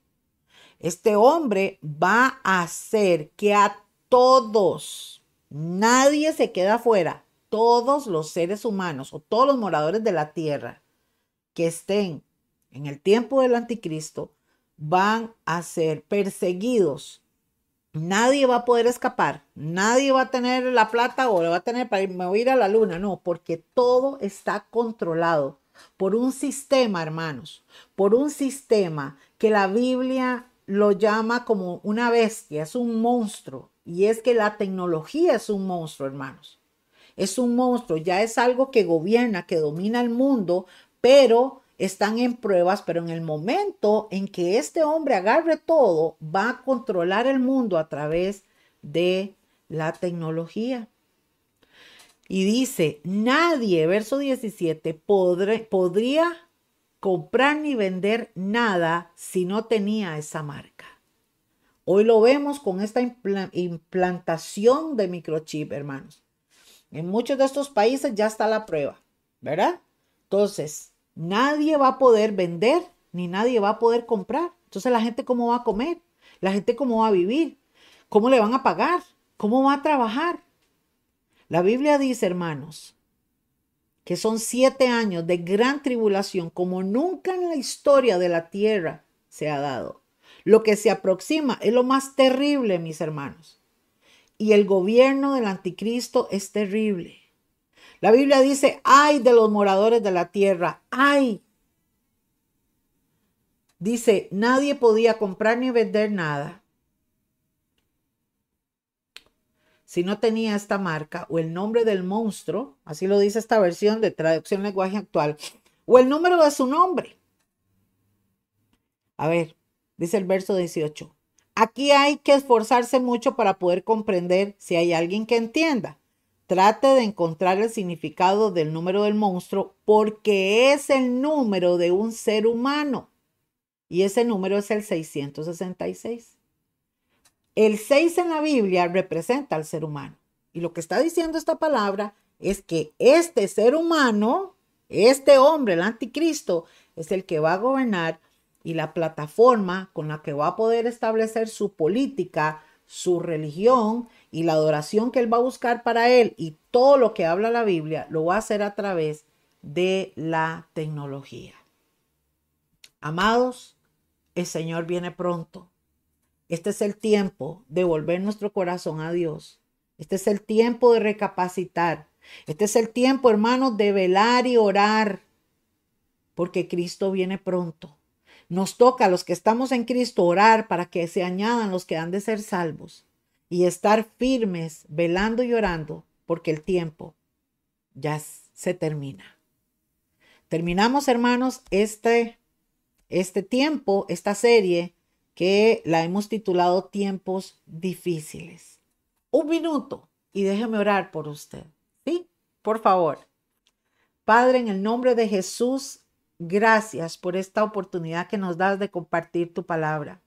Este hombre va a hacer que a todos, nadie se queda fuera, todos los seres humanos o todos los moradores de la tierra, que estén en el tiempo del anticristo van a ser perseguidos. Nadie va a poder escapar, nadie va a tener la plata o le va a tener para irme a ir a la luna, no, porque todo está controlado por un sistema, hermanos, por un sistema que la Biblia lo llama como una bestia, es un monstruo, y es que la tecnología es un monstruo, hermanos. Es un monstruo, ya es algo que gobierna, que domina el mundo, pero están en pruebas, pero en el momento en que este hombre agarre todo, va a controlar el mundo a través de la tecnología. Y dice, nadie, verso 17, podría comprar ni vender nada si no tenía esa marca. Hoy lo vemos con esta implantación de microchip, hermanos. En muchos de estos países ya está la prueba, ¿verdad? Entonces, nadie va a poder vender ni nadie va a poder comprar. Entonces, la gente cómo va a comer, la gente cómo va a vivir, cómo le van a pagar, cómo va a trabajar. La Biblia dice, hermanos, que son siete años de gran tribulación como nunca en la historia de la tierra se ha dado. Lo que se aproxima es lo más terrible, mis hermanos. Y el gobierno del anticristo es terrible. La Biblia dice, ay de los moradores de la tierra, ay. Dice, nadie podía comprar ni vender nada. si no tenía esta marca o el nombre del monstruo, así lo dice esta versión de traducción lenguaje actual, o el número de su nombre. A ver, dice el verso 18. Aquí hay que esforzarse mucho para poder comprender si hay alguien que entienda. Trate de encontrar el significado del número del monstruo porque es el número de un ser humano. Y ese número es el 666. El 6 en la Biblia representa al ser humano. Y lo que está diciendo esta palabra es que este ser humano, este hombre, el anticristo, es el que va a gobernar y la plataforma con la que va a poder establecer su política, su religión y la adoración que él va a buscar para él y todo lo que habla la Biblia lo va a hacer a través de la tecnología. Amados, el Señor viene pronto. Este es el tiempo de volver nuestro corazón a Dios. Este es el tiempo de recapacitar. Este es el tiempo, hermanos, de velar y orar, porque Cristo viene pronto. Nos toca a los que estamos en Cristo orar para que se añadan los que han de ser salvos y estar firmes, velando y orando, porque el tiempo ya se termina. Terminamos, hermanos, este, este tiempo, esta serie que la hemos titulado Tiempos difíciles. Un minuto y déjeme orar por usted. ¿Sí? Por favor. Padre, en el nombre de Jesús, gracias por esta oportunidad que nos das de compartir tu palabra.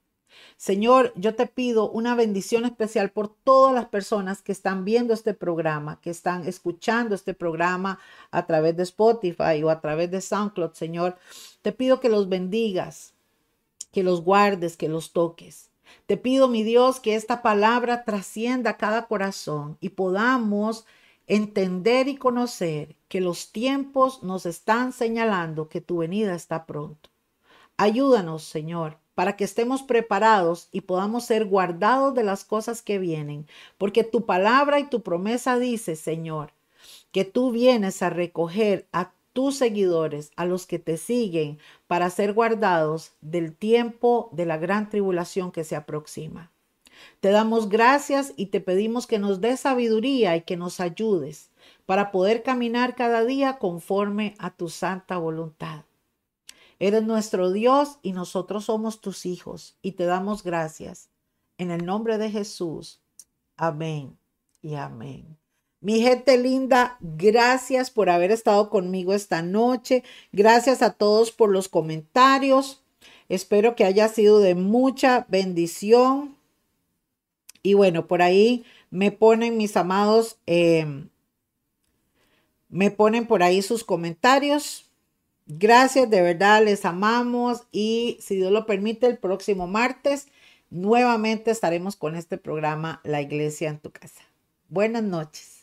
Señor, yo te pido una bendición especial por todas las personas que están viendo este programa, que están escuchando este programa a través de Spotify o a través de SoundCloud, Señor. Te pido que los bendigas, que los guardes, que los toques. Te pido, mi Dios, que esta palabra trascienda cada corazón y podamos entender y conocer que los tiempos nos están señalando que tu venida está pronto. Ayúdanos, Señor, para que estemos preparados y podamos ser guardados de las cosas que vienen, porque tu palabra y tu promesa dice, Señor, que tú vienes a recoger a tus seguidores, a los que te siguen, para ser guardados del tiempo de la gran tribulación que se aproxima. Te damos gracias y te pedimos que nos des sabiduría y que nos ayudes para poder caminar cada día conforme a tu santa voluntad. Eres nuestro Dios y nosotros somos tus hijos y te damos gracias. En el nombre de Jesús. Amén y amén. Mi gente linda, gracias por haber estado conmigo esta noche. Gracias a todos por los comentarios. Espero que haya sido de mucha bendición. Y bueno, por ahí me ponen mis amados, em, me ponen por ahí sus comentarios. Gracias, de verdad, les amamos y si Dios lo permite, el próximo martes nuevamente estaremos con este programa La Iglesia en tu casa. Buenas noches.